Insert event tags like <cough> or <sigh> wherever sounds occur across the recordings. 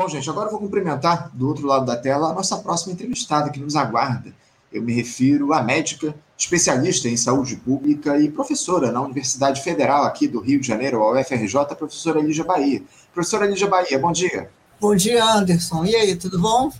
Bom, gente, agora eu vou cumprimentar do outro lado da tela a nossa próxima entrevistada que nos aguarda. Eu me refiro à médica, especialista em saúde pública e professora na Universidade Federal aqui do Rio de Janeiro, a UFRJ, professora Lígia Bahia. Professora Lígia Bahia, bom dia. Bom dia, Anderson. E aí, tudo bom?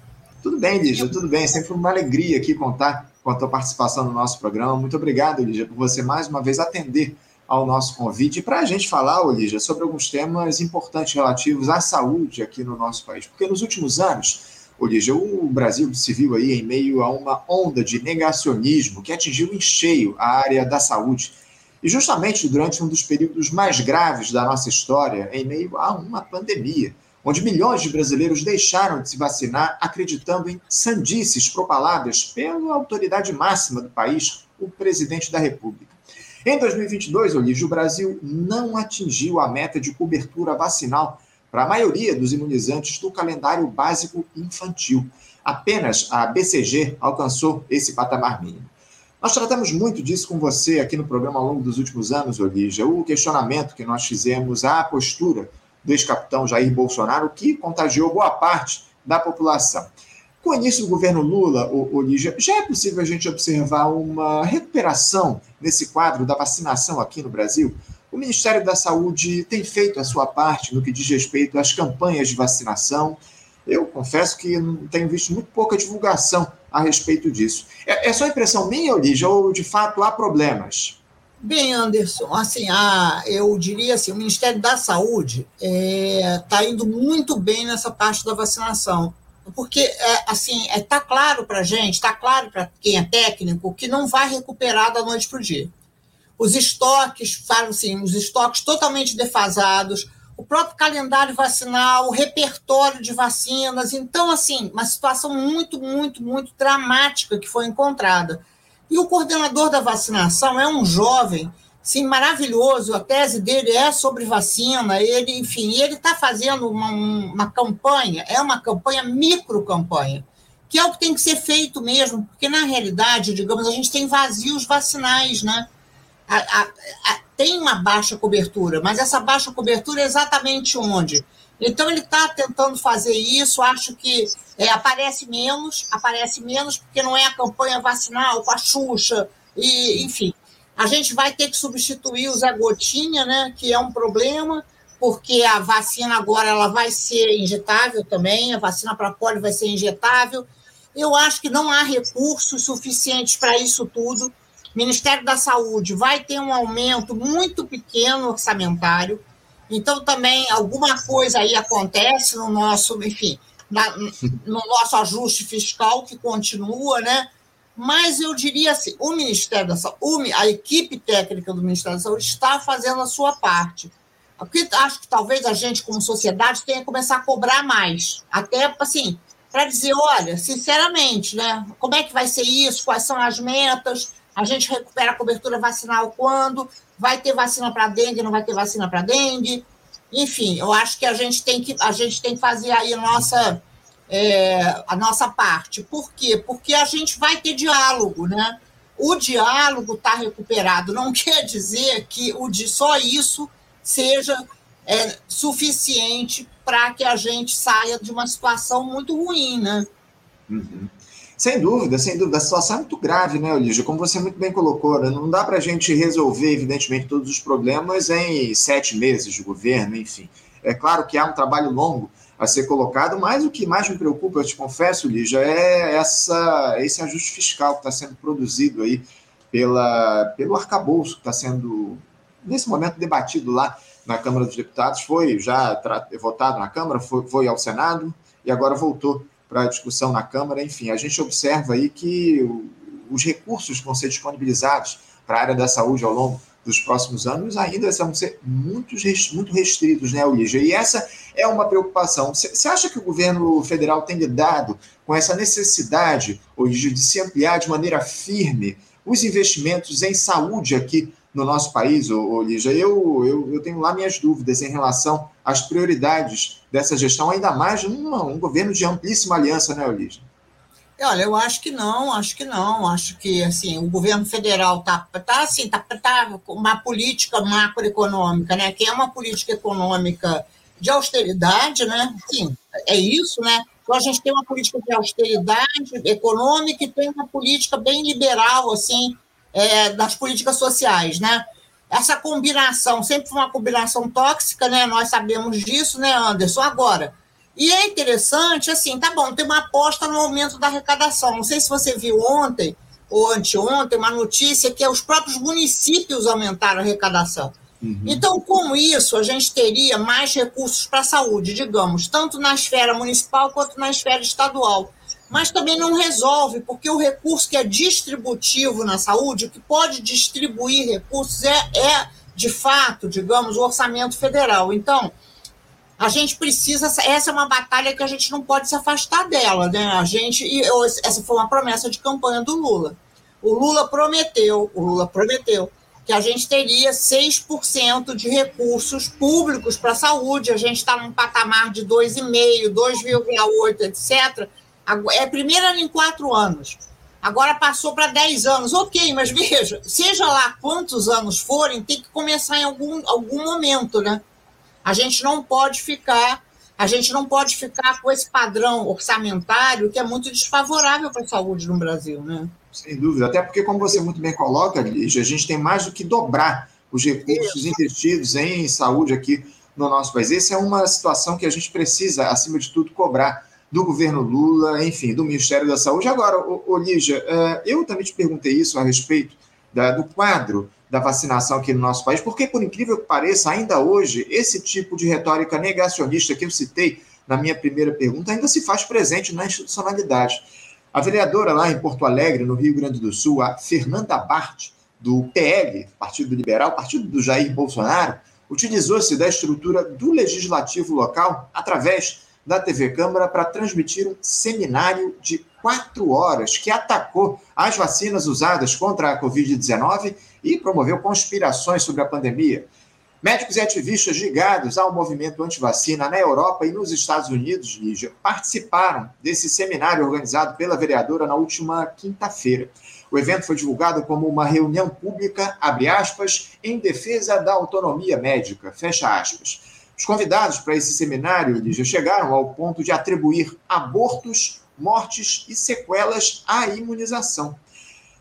Tudo bem, Lígia, tudo bem. Sempre uma alegria aqui contar com a tua participação no nosso programa. Muito obrigado, Lígia, por você mais uma vez atender ao nosso convite para a gente falar, Olígia, sobre alguns temas importantes relativos à saúde aqui no nosso país. Porque nos últimos anos, Olígia, o Brasil se viu aí em meio a uma onda de negacionismo que atingiu em cheio a área da saúde. E justamente durante um dos períodos mais graves da nossa história, em meio a uma pandemia, onde milhões de brasileiros deixaram de se vacinar acreditando em sandices propaladas pela autoridade máxima do país, o presidente da República. Em 2022, Olívio, o Brasil não atingiu a meta de cobertura vacinal para a maioria dos imunizantes do calendário básico infantil. Apenas a BCG alcançou esse patamar mínimo. Nós tratamos muito disso com você aqui no programa ao longo dos últimos anos, Olígia, o questionamento que nós fizemos à postura do ex-capitão Jair Bolsonaro, que contagiou boa parte da população. Com o início do governo Lula, o, Lígia, já é possível a gente observar uma recuperação nesse quadro da vacinação aqui no Brasil? O Ministério da Saúde tem feito a sua parte no que diz respeito às campanhas de vacinação. Eu confesso que tenho visto muito pouca divulgação a respeito disso. É, é só impressão minha, Lígia, ou de fato há problemas? Bem, Anderson, assim, a, eu diria assim, o Ministério da Saúde está é, tá indo muito bem nessa parte da vacinação porque é, assim está é, claro para a gente, está claro para quem é técnico que não vai recuperar da noite para o dia. Os estoques, falam assim, os estoques totalmente defasados, o próprio calendário vacinal, o repertório de vacinas. Então, assim, uma situação muito, muito, muito dramática que foi encontrada. E o coordenador da vacinação é um jovem sim, maravilhoso. A tese dele é sobre vacina. Ele, enfim, ele está fazendo uma, uma campanha, é uma campanha micro campanha, que é o que tem que ser feito mesmo, porque na realidade, digamos, a gente tem vazios vacinais, né? A, a, a, tem uma baixa cobertura, mas essa baixa cobertura é exatamente onde? Então ele está tentando fazer isso, acho que é, aparece menos, aparece menos porque não é a campanha vacinal com a Xuxa, e, enfim. A gente vai ter que substituir o Zé Gotinha, né, que é um problema, porque a vacina agora ela vai ser injetável também, a vacina para polio vai ser injetável. Eu acho que não há recursos suficientes para isso tudo. O Ministério da Saúde vai ter um aumento muito pequeno orçamentário. Então, também, alguma coisa aí acontece no nosso, enfim, na, no nosso ajuste fiscal que continua, né? Mas eu diria assim, o Ministério da Saúde, a equipe técnica do Ministério da Saúde está fazendo a sua parte. Porque acho que talvez a gente, como sociedade, tenha que começar a cobrar mais. Até, assim, para dizer, olha, sinceramente, né? Como é que vai ser isso? Quais são as metas? A gente recupera a cobertura vacinal quando? Vai ter vacina para dengue, não vai ter vacina para dengue? Enfim, eu acho que a gente tem que, a gente tem que fazer aí a nossa é, a nossa parte. Por quê? Porque a gente vai ter diálogo, né? O diálogo está recuperado. Não <laughs> quer dizer que o de só isso seja é, suficiente para que a gente saia de uma situação muito ruim, né? Uhum. Sem dúvida, sem dúvida. A situação é muito grave, né, Olígia? Como você muito bem colocou, né? não dá para a gente resolver, evidentemente, todos os problemas em sete meses de governo, enfim. É claro que há um trabalho longo a ser colocado, mas o que mais me preocupa, eu te confesso, Lígia, é essa, esse ajuste fiscal que está sendo produzido aí pela, pelo arcabouço que está sendo, nesse momento, debatido lá na Câmara dos Deputados, foi já votado na Câmara, foi, foi ao Senado e agora voltou para a discussão na Câmara. Enfim, a gente observa aí que os recursos vão ser disponibilizados para a área da saúde ao longo dos próximos anos ainda vão ser muito, muito restritos, né, Lígia? E essa é uma preocupação. Você acha que o governo federal tem lidado com essa necessidade, hoje, de se ampliar de maneira firme os investimentos em saúde aqui no nosso país, ô, Lígia? Eu, eu, eu, tenho lá minhas dúvidas em relação às prioridades dessa gestão, ainda mais num um governo de amplíssima aliança, né, Lígia? Olha, eu acho que não, acho que não. Acho que assim, o governo federal está tá, assim, tá, tá uma política macroeconômica, né? Que é uma política econômica de austeridade, né? Sim, é isso, né? Então, a gente tem uma política de austeridade econômica e tem uma política bem liberal, assim, é, das políticas sociais, né? Essa combinação, sempre foi uma combinação tóxica, né? Nós sabemos disso, né, Anderson? Agora, e é interessante, assim, tá bom, tem uma aposta no aumento da arrecadação. Não sei se você viu ontem ou anteontem uma notícia que os próprios municípios aumentaram a arrecadação. Uhum. Então, com isso, a gente teria mais recursos para a saúde, digamos, tanto na esfera municipal quanto na esfera estadual. Mas também não resolve, porque o recurso que é distributivo na saúde, o que pode distribuir recursos é, é de fato, digamos, o orçamento federal. Então, a gente precisa. Essa é uma batalha que a gente não pode se afastar dela, né? A gente. E essa foi uma promessa de campanha do Lula. O Lula prometeu, o Lula prometeu que a gente teria 6% de recursos públicos para a saúde, a gente está num patamar de 2,5%, 2,8%, etc. É primeiro em quatro anos. Agora passou para 10 anos. Ok, mas veja, seja lá quantos anos forem, tem que começar em algum, algum momento, né? A gente não pode ficar, a gente não pode ficar com esse padrão orçamentário que é muito desfavorável para a saúde no Brasil, né? Sem dúvida, até porque, como você muito bem coloca, Lígia, a gente tem mais do que dobrar os recursos investidos em saúde aqui no nosso país. Essa é uma situação que a gente precisa, acima de tudo, cobrar do governo Lula, enfim, do Ministério da Saúde. Agora, ô, Lígia, é, eu também te perguntei isso a respeito da, do quadro da vacinação aqui no nosso país, porque, por incrível que pareça, ainda hoje, esse tipo de retórica negacionista que eu citei na minha primeira pergunta ainda se faz presente na institucionalidade. A vereadora lá em Porto Alegre, no Rio Grande do Sul, a Fernanda Bart, do PL, Partido Liberal, partido do Jair Bolsonaro, utilizou-se da estrutura do legislativo local através da TV Câmara para transmitir um seminário de quatro horas que atacou as vacinas usadas contra a Covid-19 e promoveu conspirações sobre a pandemia. Médicos e ativistas ligados ao movimento anti-vacina na Europa e nos Estados Unidos, Lígia, participaram desse seminário organizado pela vereadora na última quinta-feira. O evento foi divulgado como uma reunião pública, abre aspas, em defesa da autonomia médica, fecha aspas. Os convidados para esse seminário, Lígia, chegaram ao ponto de atribuir abortos, mortes e sequelas à imunização.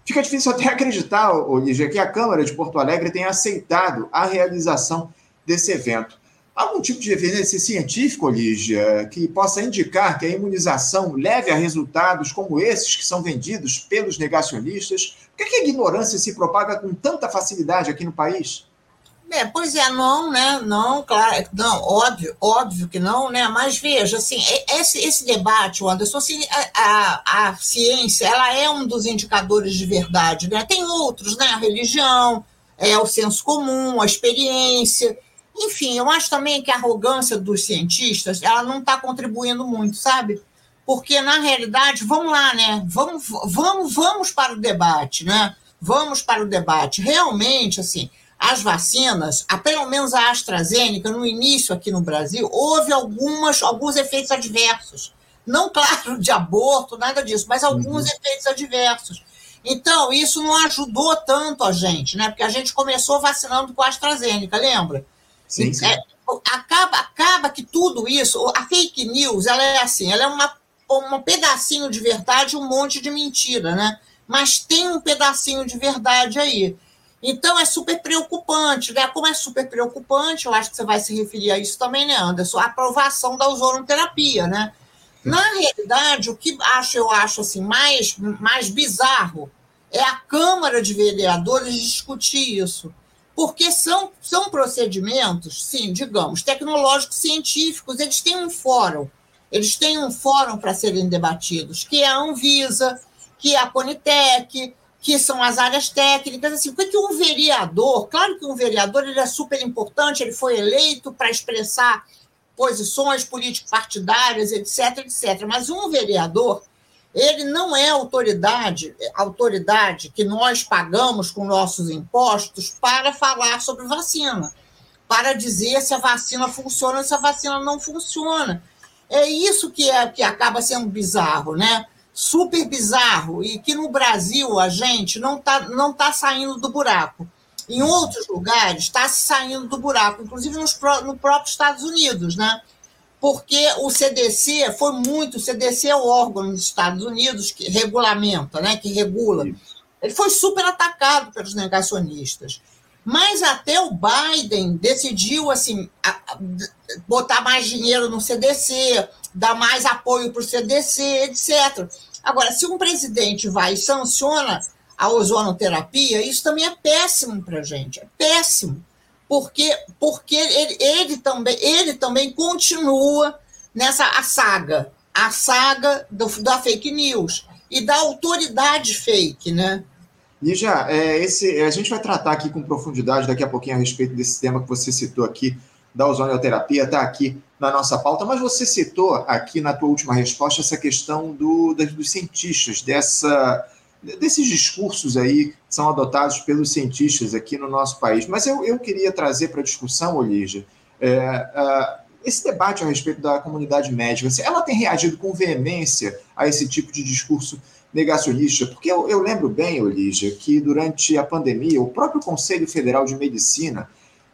Fica difícil até <laughs> acreditar, Olívia, que a Câmara de Porto Alegre tenha aceitado a realização desse evento. Algum tipo de evidência científica, Olívia, que possa indicar que a imunização leve a resultados como esses que são vendidos pelos negacionistas? Por que a ignorância se propaga com tanta facilidade aqui no país? É, pois é, não, né? Não, claro, não, óbvio, óbvio que não, né? Mas veja, assim, esse, esse debate, Anderson, assim, a, a, a, ciência, ela é um dos indicadores de verdade, né? Tem outros, né? A religião, é o senso comum, a experiência. Enfim, eu acho também que a arrogância dos cientistas, ela não está contribuindo muito, sabe? Porque, na realidade, vamos lá, né? Vamos, vamos, vamos para o debate, né? Vamos para o debate. Realmente, assim, as vacinas, a, pelo menos a AstraZeneca, no início aqui no Brasil, houve algumas, alguns efeitos adversos. Não, claro, de aborto, nada disso, mas alguns uhum. efeitos adversos. Então, isso não ajudou tanto a gente, né? Porque a gente começou vacinando com a AstraZeneca, lembra? Sim, sim. É, acaba, acaba que tudo isso, a fake news, ela é assim, ela é uma, um pedacinho de verdade um monte de mentira, né? Mas tem um pedacinho de verdade aí. Então é super preocupante, né? Como é super preocupante, eu acho que você vai se referir a isso também, né, Anderson? A aprovação da ozonoterapia, né? Na realidade, o que acho, eu acho assim, mais, mais bizarro é a Câmara de Vereadores discutir isso. Porque são, são procedimentos, sim, digamos, tecnológicos científicos, eles têm um fórum, eles têm um fórum para serem debatidos, que é a Anvisa, que é a Conitec, que são as áreas técnicas, assim, o que um vereador, claro que um vereador ele é super importante, ele foi eleito para expressar posições político-partidárias, etc, etc, mas um vereador, ele não é autoridade, autoridade que nós pagamos com nossos impostos para falar sobre vacina, para dizer se a vacina funciona ou se a vacina não funciona. É isso que, é, que acaba sendo bizarro, né? Super bizarro e que no Brasil a gente não está não tá saindo do buraco. Em outros lugares está se saindo do buraco, inclusive nos, no próprio Estados Unidos, né? porque o CDC foi muito, o CDC é o órgão dos Estados Unidos que regulamenta, né, que regula. Ele foi super atacado pelos negacionistas. Mas até o Biden decidiu assim botar mais dinheiro no CDC, dar mais apoio para o CDC, etc. Agora, se um presidente vai e sanciona a ozonoterapia, isso também é péssimo para a gente, é péssimo, porque, porque ele, ele, também, ele também continua nessa a saga, a saga do, da fake news e da autoridade fake, né? Lígia, é, esse, a gente vai tratar aqui com profundidade daqui a pouquinho a respeito desse tema que você citou aqui, da ozonioterapia, está aqui na nossa pauta, mas você citou aqui na tua última resposta essa questão do, dos cientistas, dessa, desses discursos aí que são adotados pelos cientistas aqui no nosso país. Mas eu, eu queria trazer para a discussão, Olígia, é, é, esse debate a respeito da comunidade médica. Ela tem reagido com veemência a esse tipo de discurso negacionista, porque eu, eu lembro bem, Olígia, que durante a pandemia, o próprio Conselho Federal de Medicina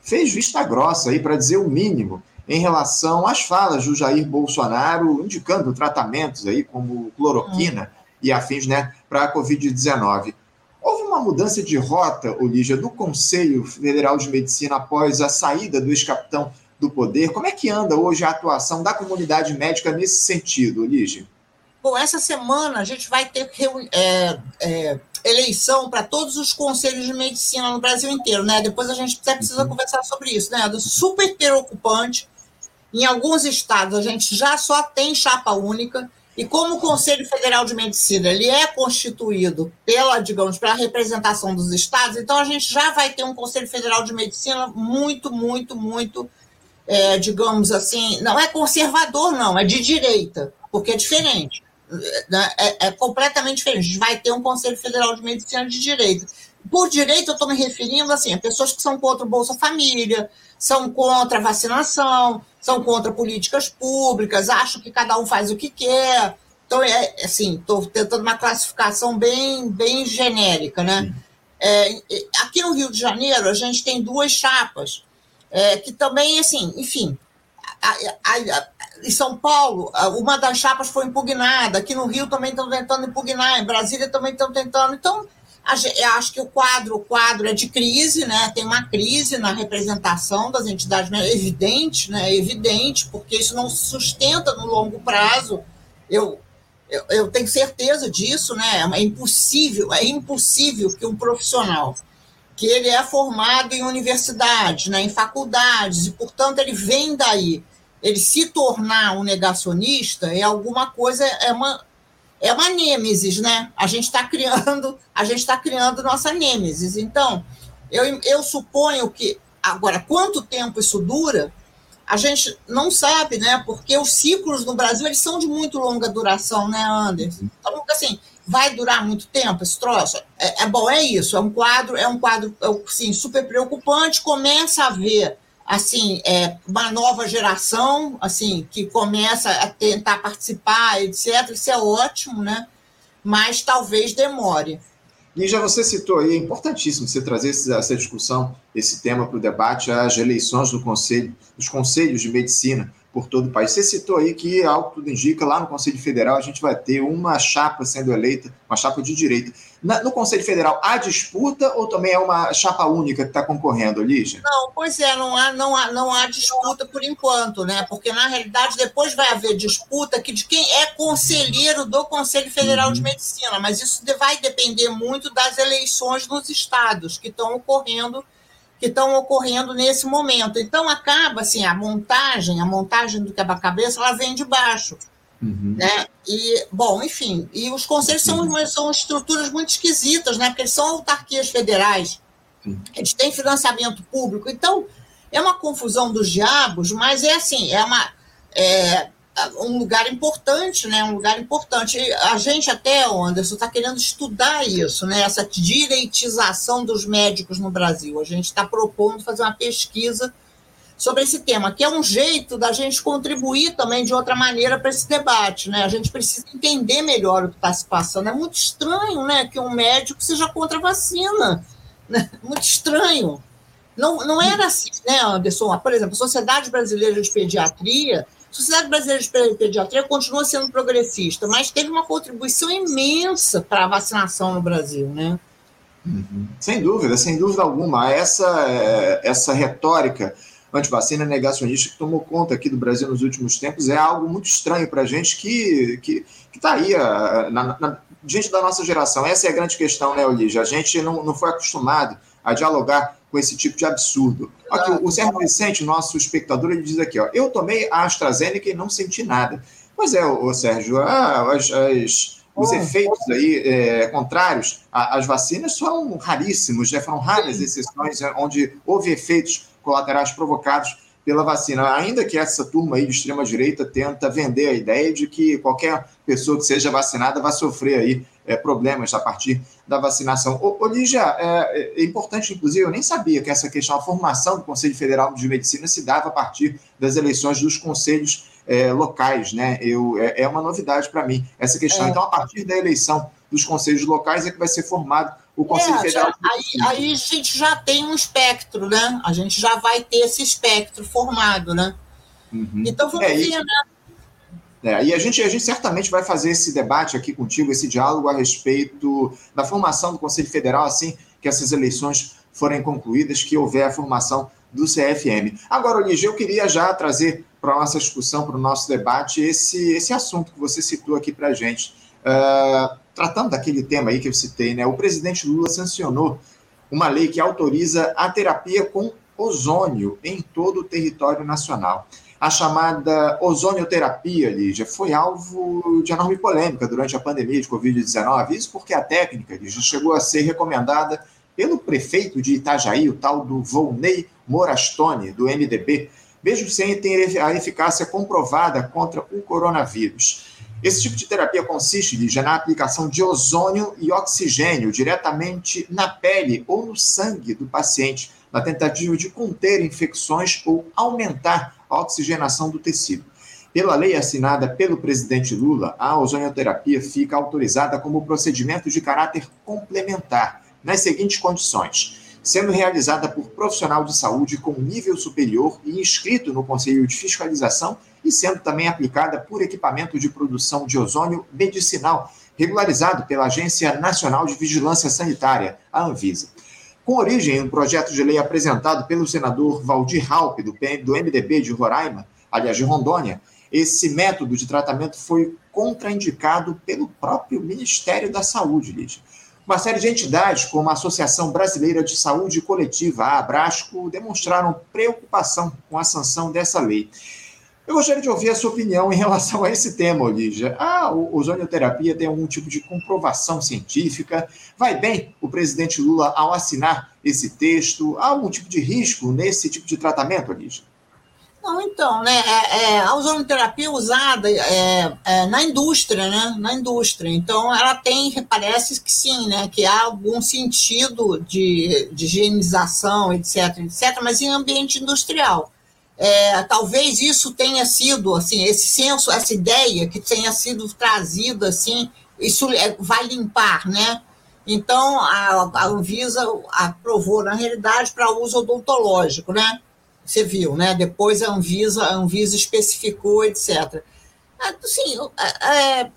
fez vista grossa aí, para dizer o mínimo, em relação às falas do Jair Bolsonaro indicando tratamentos aí como cloroquina hum. e afins, né, para a Covid-19. Houve uma mudança de rota, Olígia, do Conselho Federal de Medicina após a saída do ex-capitão do poder. Como é que anda hoje a atuação da comunidade médica nesse sentido, Olígia? Bom, essa semana a gente vai ter é, é, eleição para todos os conselhos de medicina no Brasil inteiro, né? Depois a gente até precisa uhum. conversar sobre isso, né? Super preocupante. Em alguns estados a gente já só tem chapa única. E como o Conselho Federal de Medicina ele é constituído pela, digamos, pela representação dos estados, então a gente já vai ter um Conselho Federal de Medicina muito, muito, muito, é, digamos assim, não é conservador, não, é de direita, porque é diferente. Né, é, é, completamente diferente. A gente vai ter um Conselho Federal de Medicina de Direito. Por direito, eu estou me referindo assim, a pessoas que são contra o Bolsa Família, são contra a vacinação, são contra políticas públicas, acham que cada um faz o que quer. Então, é assim, estou tentando uma classificação bem, bem genérica, né? É, aqui no Rio de Janeiro, a gente tem duas chapas, é, que também, assim, enfim, a, a, a, em São Paulo, uma das chapas foi impugnada, aqui no Rio também estão tentando impugnar, em Brasília também estão tentando. Então, acho que o quadro, o quadro é de crise, né? Tem uma crise na representação das entidades, é evidente, né? É evidente, porque isso não se sustenta no longo prazo. Eu, eu, eu tenho certeza disso, né? É impossível, é impossível que um profissional que ele é formado em universidades, né, em faculdades, e, portanto, ele vem daí ele se tornar um negacionista é alguma coisa, é uma, é uma nêmesis, né? A gente está criando, a gente está criando nossa nêmesis. Então, eu, eu suponho que agora quanto tempo isso dura, a gente não sabe, né? Porque os ciclos no Brasil eles são de muito longa duração, né, Anderson? Então, assim, vai durar muito tempo esse troço? É, é bom, é isso. É um quadro, é um quadro, assim, super preocupante. Começa a ver assim, é, uma nova geração, assim, que começa a tentar participar, etc. Isso é ótimo, né? Mas talvez demore. E já você citou aí, é importantíssimo você trazer essa discussão, esse tema para o debate, as eleições do conselho, dos conselhos de medicina por todo o país. Você citou aí que, que tudo indica, lá no Conselho Federal a gente vai ter uma chapa sendo eleita, uma chapa de direita. Na, no Conselho Federal há disputa ou também é uma chapa única que está concorrendo, Lígia? Não, pois é, não há, não, há, não há disputa por enquanto, né? Porque, na realidade, depois vai haver disputa que de quem é conselheiro do Conselho Federal uhum. de Medicina, mas isso vai depender muito das eleições nos estados que estão ocorrendo que estão ocorrendo nesse momento. Então acaba assim a montagem, a montagem do quebra-cabeça, ela vem de baixo. Uhum. Né? E, bom, enfim, e os conselhos são, são estruturas muito esquisitas, né? porque eles são autarquias federais, uhum. eles têm financiamento público, então é uma confusão dos diabos, mas é assim, é uma. É, um lugar importante, né? Um lugar importante. A gente até, Anderson, está querendo estudar isso, né? Essa direitização dos médicos no Brasil. A gente está propondo fazer uma pesquisa sobre esse tema, que é um jeito da gente contribuir também de outra maneira para esse debate, né? A gente precisa entender melhor o que está se passando. É muito estranho, né, que um médico seja contra a vacina. Né? Muito estranho. Não, não era assim, né, Anderson? Por exemplo, a Sociedade Brasileira de Pediatria Sociedade Brasileira de Pediatria continua sendo progressista, mas teve uma contribuição imensa para a vacinação no Brasil, né? Uhum. Sem dúvida, sem dúvida alguma. Essa, é, essa retórica antivacina negacionista que tomou conta aqui do Brasil nos últimos tempos é algo muito estranho para a gente que está aí na, na, diante da nossa geração. Essa é a grande questão, né, Olígia? A gente não, não foi acostumado a dialogar com esse tipo de absurdo. Aqui, o Sérgio Vicente, nosso espectador, ele diz aqui, ó, eu tomei a AstraZeneca e não senti nada. Pois é, o Sérgio, ah, as, as, os oh, efeitos aí é, contrários às vacinas são raríssimos, já né? foram raras exceções onde houve efeitos colaterais provocados pela vacina. Ainda que essa turma aí de extrema direita tenta vender a ideia de que qualquer pessoa que seja vacinada vai sofrer aí é, problemas a partir da vacinação. Ô, Lígia, é, é, importante, inclusive, eu nem sabia que essa questão, a formação do Conselho Federal de Medicina se dava a partir das eleições dos conselhos é, locais, né? Eu, é, é uma novidade para mim essa questão. É. Então, a partir da eleição dos conselhos locais é que vai ser formado o Conselho é, Federal. Já, aí, aí, a gente já tem um espectro, né? A gente já vai ter esse espectro formado, né? Uhum. Então vamos é, ver, e, né? É, e a gente, a gente certamente vai fazer esse debate aqui contigo, esse diálogo a respeito da formação do Conselho Federal, assim que essas eleições forem concluídas, que houver a formação do CFM. Agora, Olígia, eu queria já trazer para a nossa discussão, para o nosso debate, esse, esse assunto que você citou aqui para a gente. Uh, tratando daquele tema aí que eu citei, né? O presidente Lula sancionou uma lei que autoriza a terapia com ozônio em todo o território nacional. A chamada ozonioterapia, Lígia, foi alvo de enorme polêmica durante a pandemia de Covid-19. Isso porque a técnica, Lígia, chegou a ser recomendada pelo prefeito de Itajaí, o tal do Volney Morastone, do MDB, mesmo sem ter a eficácia comprovada contra o coronavírus. Esse tipo de terapia consiste, Lígia, na aplicação de ozônio e oxigênio diretamente na pele ou no sangue do paciente, na tentativa de conter infecções ou aumentar a oxigenação do tecido. Pela lei assinada pelo presidente Lula, a ozonioterapia fica autorizada como procedimento de caráter complementar, nas seguintes condições: sendo realizada por profissional de saúde com nível superior e inscrito no Conselho de Fiscalização e sendo também aplicada por equipamento de produção de ozônio medicinal, regularizado pela Agência Nacional de Vigilância Sanitária, a Anvisa. Com origem em um projeto de lei apresentado pelo senador Valdir Halpe, do, do MDB de Roraima, aliás, de Rondônia, esse método de tratamento foi contraindicado pelo próprio Ministério da Saúde, Lídia. Uma série de entidades, como a Associação Brasileira de Saúde Coletiva, a Abrasco, demonstraram preocupação com a sanção dessa lei. Eu gostaria de ouvir a sua opinião em relação a esse tema, Olígia. A ozonioterapia tem algum tipo de comprovação científica? Vai bem o presidente Lula ao assinar esse texto? Há algum tipo de risco nesse tipo de tratamento, Olígia? Não, então, né, é, é, a ozonoterapia usada é, é, na indústria, né, na indústria. Então, ela tem, parece que sim, né, que há algum sentido de, de higienização, etc, etc, mas em ambiente industrial. É, talvez isso tenha sido, assim, esse senso, essa ideia que tenha sido trazida, assim, isso é, vai limpar, né? Então, a, a Anvisa aprovou, na realidade, para uso odontológico, né? Você viu, né? Depois a Anvisa, a Anvisa especificou, etc. Assim, é,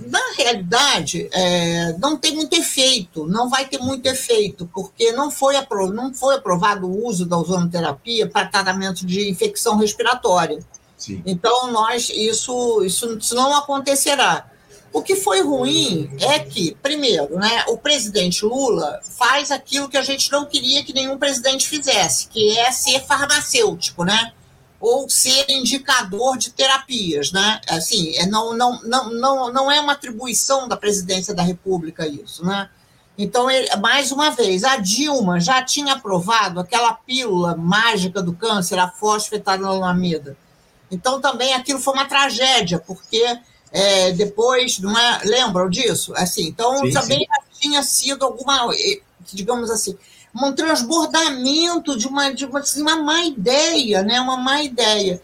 na realidade, é, não tem muito efeito, não vai ter muito efeito, porque não foi, apro não foi aprovado o uso da ozonoterapia para tratamento de infecção respiratória. Sim. Então, nós, isso, isso, isso não acontecerá. O que foi ruim é que, primeiro, né, o presidente Lula faz aquilo que a gente não queria que nenhum presidente fizesse, que é ser farmacêutico, né? Ou ser indicador de terapias, né? Assim, é, não, não, não, não, não é uma atribuição da presidência da República isso, né? Então, ele, mais uma vez, a Dilma já tinha aprovado aquela pílula mágica do câncer, a fosfetanolamida. Então, também aquilo foi uma tragédia, porque é, depois, não é, lembram disso? Assim, então, sim, também sim. tinha sido alguma, digamos assim, um transbordamento de uma, de uma, assim, uma má ideia, né? Uma má ideia.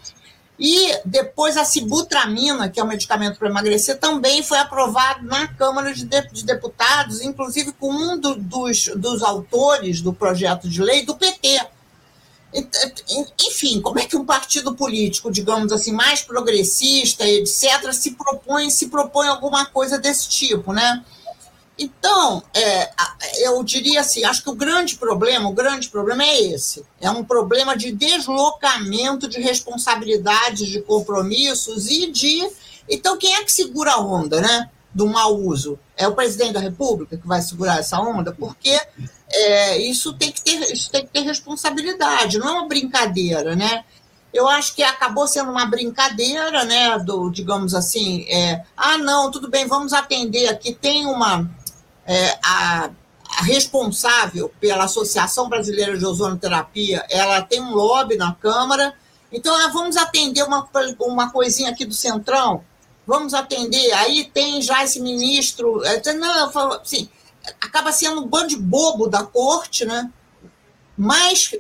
E depois a sibutramina, que é um medicamento para emagrecer, também foi aprovado na Câmara de, de Deputados, inclusive com um do, dos, dos autores do projeto de lei do PT. Enfim, como é que um partido político, digamos assim, mais progressista, etc., se propõe, se propõe alguma coisa desse tipo, né? Então, é, eu diria assim, acho que o grande problema, o grande problema é esse. É um problema de deslocamento de responsabilidades, de compromissos e de. Então, quem é que segura a onda, né? Do mau uso? É o presidente da República que vai segurar essa onda, porque é, isso, tem que ter, isso tem que ter responsabilidade, não é uma brincadeira, né? eu acho que acabou sendo uma brincadeira, né, do, digamos assim, é, ah, não, tudo bem, vamos atender aqui, tem uma, é, a, a, responsável pela Associação Brasileira de Ozonoterapia, ela tem um lobby na Câmara, então ah, vamos atender uma, uma coisinha aqui do Centrão, vamos atender, aí tem já esse ministro, é, não, assim, acaba sendo um bando de bobo da corte, né? Mas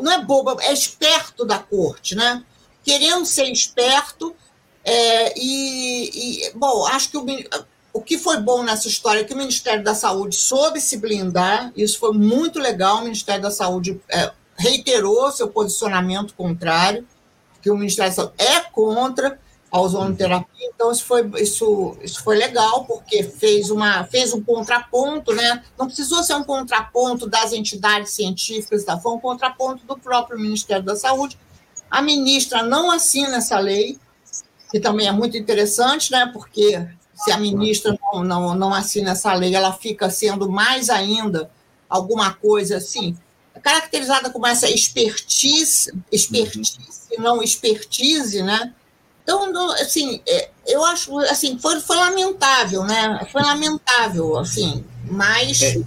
não é bobo, é esperto da corte, né? Querendo ser esperto, é, e, e, bom, acho que o, o que foi bom nessa história é que o Ministério da Saúde soube se blindar, isso foi muito legal. O Ministério da Saúde é, reiterou seu posicionamento contrário, que o Ministério da Saúde é contra a ozonoterapia, então isso foi, isso, isso foi legal, porque fez, uma, fez um contraponto, né? não precisou ser um contraponto das entidades científicas, tá? foi um contraponto do próprio Ministério da Saúde. A ministra não assina essa lei, que também é muito interessante, né? porque se a ministra não, não, não assina essa lei, ela fica sendo mais ainda alguma coisa assim, caracterizada como essa expertise, expertise, uhum. não expertise, né? Então, assim, é, eu acho, assim, foi, foi lamentável, né? Foi lamentável, assim, mas... É,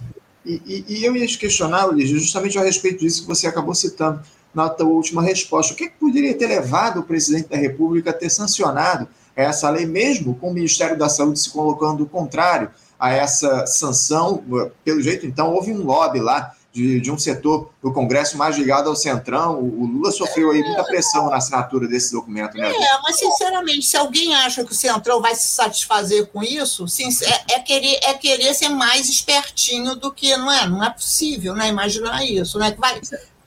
e, e, eu ia te questionar, Lígia, justamente a respeito disso que você acabou citando na tua última resposta. O que, é que poderia ter levado o presidente da República a ter sancionado essa lei, mesmo com o Ministério da Saúde se colocando contrário a essa sanção. Pelo jeito, então, houve um lobby lá de, de um setor do Congresso mais ligado ao Centrão. O, o Lula sofreu aí muita pressão na assinatura desse documento, né? É, mas sinceramente, se alguém acha que o Centrão vai se satisfazer com isso, sim, é, é, querer, é querer ser mais espertinho do que não é. Não é possível, né? Imaginar isso, né? Que vai,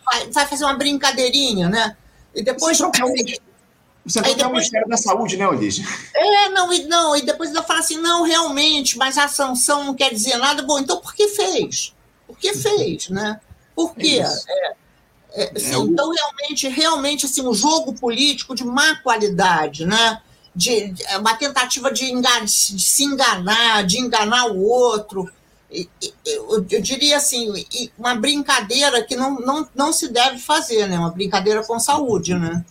vai, vai fazer uma brincadeirinha, né? E depois. Sim, você não depois... o Ministério da Saúde, né, Olígia? É, não, e, não, e depois ainda fala assim, não, realmente, mas a sanção não quer dizer nada. Bom, então por que fez? Por que fez, né? Por quê? É, é, assim, é, então, realmente, realmente, assim, um jogo político de má qualidade, né? De, de é uma tentativa de, engan, de se enganar, de enganar o outro. Eu, eu diria assim, uma brincadeira que não, não, não se deve fazer, né? Uma brincadeira com saúde, né?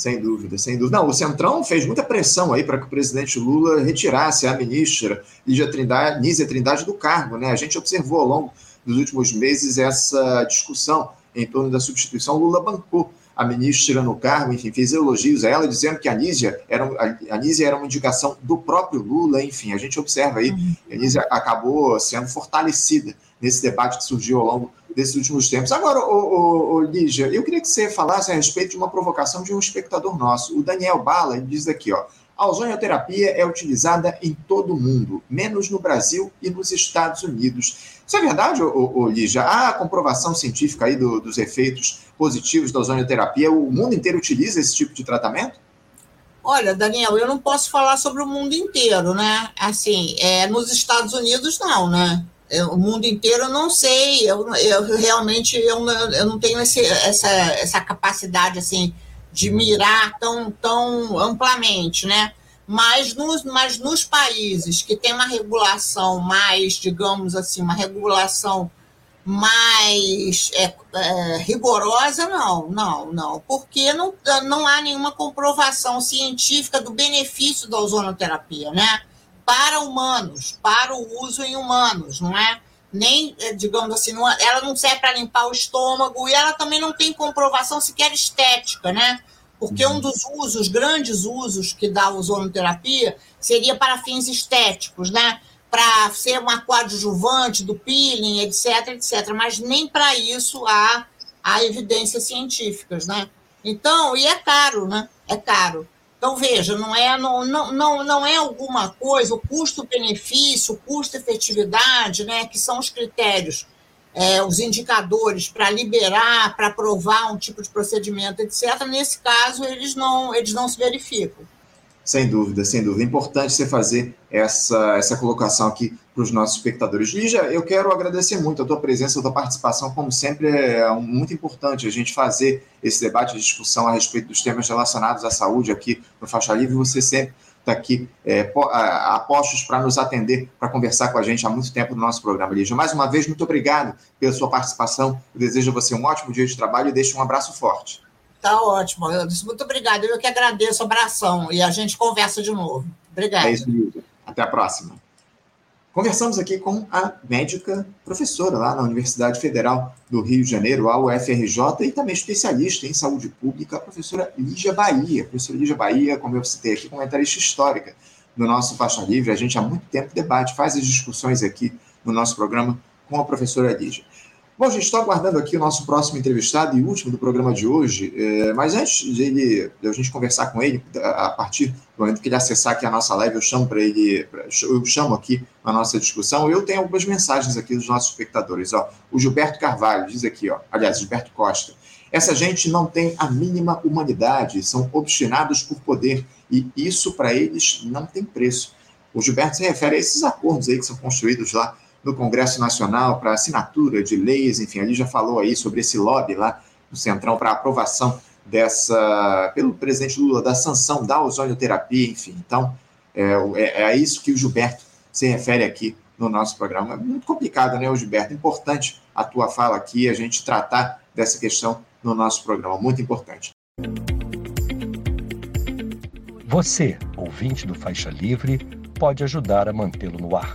Sem dúvida, sem dúvida. Não, o Centrão fez muita pressão aí para que o presidente Lula retirasse a ministra Nízia Trindade, Nízia Trindade do cargo. Né? A gente observou ao longo dos últimos meses essa discussão em torno da substituição. Lula bancou a ministra no cargo, enfim, fez elogios a ela, dizendo que a Nízia era, a Nízia era uma indicação do próprio Lula, enfim, a gente observa aí que a Nízia acabou sendo fortalecida nesse debate que surgiu ao longo desses últimos tempos. Agora, ô, ô, ô, Lígia, eu queria que você falasse a respeito de uma provocação de um espectador nosso. O Daniel Bala diz aqui, ó, a ozonioterapia é utilizada em todo o mundo, menos no Brasil e nos Estados Unidos. Isso é verdade, ô, ô, Lígia? Há comprovação científica aí do, dos efeitos positivos da ozonioterapia? O mundo inteiro utiliza esse tipo de tratamento? Olha, Daniel, eu não posso falar sobre o mundo inteiro, né? Assim, é, nos Estados Unidos, não, né? O mundo inteiro eu não sei, eu, eu realmente eu, eu não tenho esse, essa, essa capacidade assim de mirar tão, tão amplamente, né? Mas nos, mas nos países que tem uma regulação mais, digamos assim, uma regulação mais é, é, rigorosa, não, não, não, porque não, não há nenhuma comprovação científica do benefício da ozonoterapia, né? Para humanos, para o uso em humanos, não é? Nem, eh, digamos assim, não, ela não serve para limpar o estômago e ela também não tem comprovação sequer estética, né? Porque um uhum. dos usos, grandes usos que dá a ozonoterapia seria para fins estéticos, né? Para ser uma coadjuvante do peeling, etc, etc. Mas nem para isso há, há evidências científicas, né? Então, e é caro, né? É caro. Então, veja, não é, não, não, não é alguma coisa, o custo-benefício, custo-efetividade, né, que são os critérios é, os indicadores para liberar, para aprovar um tipo de procedimento, etc., nesse caso, eles não, eles não se verificam. Sem dúvida, sem dúvida. É importante você fazer essa, essa colocação aqui para os nossos espectadores. Lígia, eu quero agradecer muito a tua presença, a tua participação, como sempre, é muito importante a gente fazer esse debate, a discussão a respeito dos temas relacionados à saúde aqui no Faixa Livre. Você sempre está aqui é, a, postos para nos atender, para conversar com a gente há muito tempo no nosso programa, Lígia. Mais uma vez, muito obrigado pela sua participação. Eu desejo a você um ótimo dia de trabalho e deixo um abraço forte. Tá ótimo. Muito obrigado. Eu que agradeço abração e a gente conversa de novo. Obrigado. É isso, Lígia. Até a próxima. Conversamos aqui com a médica professora lá na Universidade Federal do Rio de Janeiro, a UFRJ, e também especialista em saúde pública, a professora Lígia Bahia. A professora Lígia Bahia, como eu citei aqui, comentarista histórica do nosso Faixa Livre. A gente há muito tempo debate, faz as discussões aqui no nosso programa com a professora Lígia. Bom, gente, estou aguardando aqui o nosso próximo entrevistado e último do programa de hoje, é, mas antes de, ele, de a gente conversar com ele, a partir do momento que ele acessar aqui a nossa live, eu chamo para ele, eu chamo aqui a nossa discussão, eu tenho algumas mensagens aqui dos nossos espectadores. Ó. O Gilberto Carvalho diz aqui, ó, aliás, Gilberto Costa, essa gente não tem a mínima humanidade, são obstinados por poder, e isso para eles não tem preço. O Gilberto se refere a esses acordos aí que são construídos lá no Congresso Nacional para assinatura de leis, enfim, ali já falou aí sobre esse lobby lá do Centrão para aprovação dessa, pelo presidente Lula, da sanção da ozonioterapia, enfim. Então, é, é, é isso que o Gilberto se refere aqui no nosso programa. É muito complicado, né, Gilberto? Importante a tua fala aqui, a gente tratar dessa questão no nosso programa, muito importante. Você, ouvinte do Faixa Livre, pode ajudar a mantê-lo no ar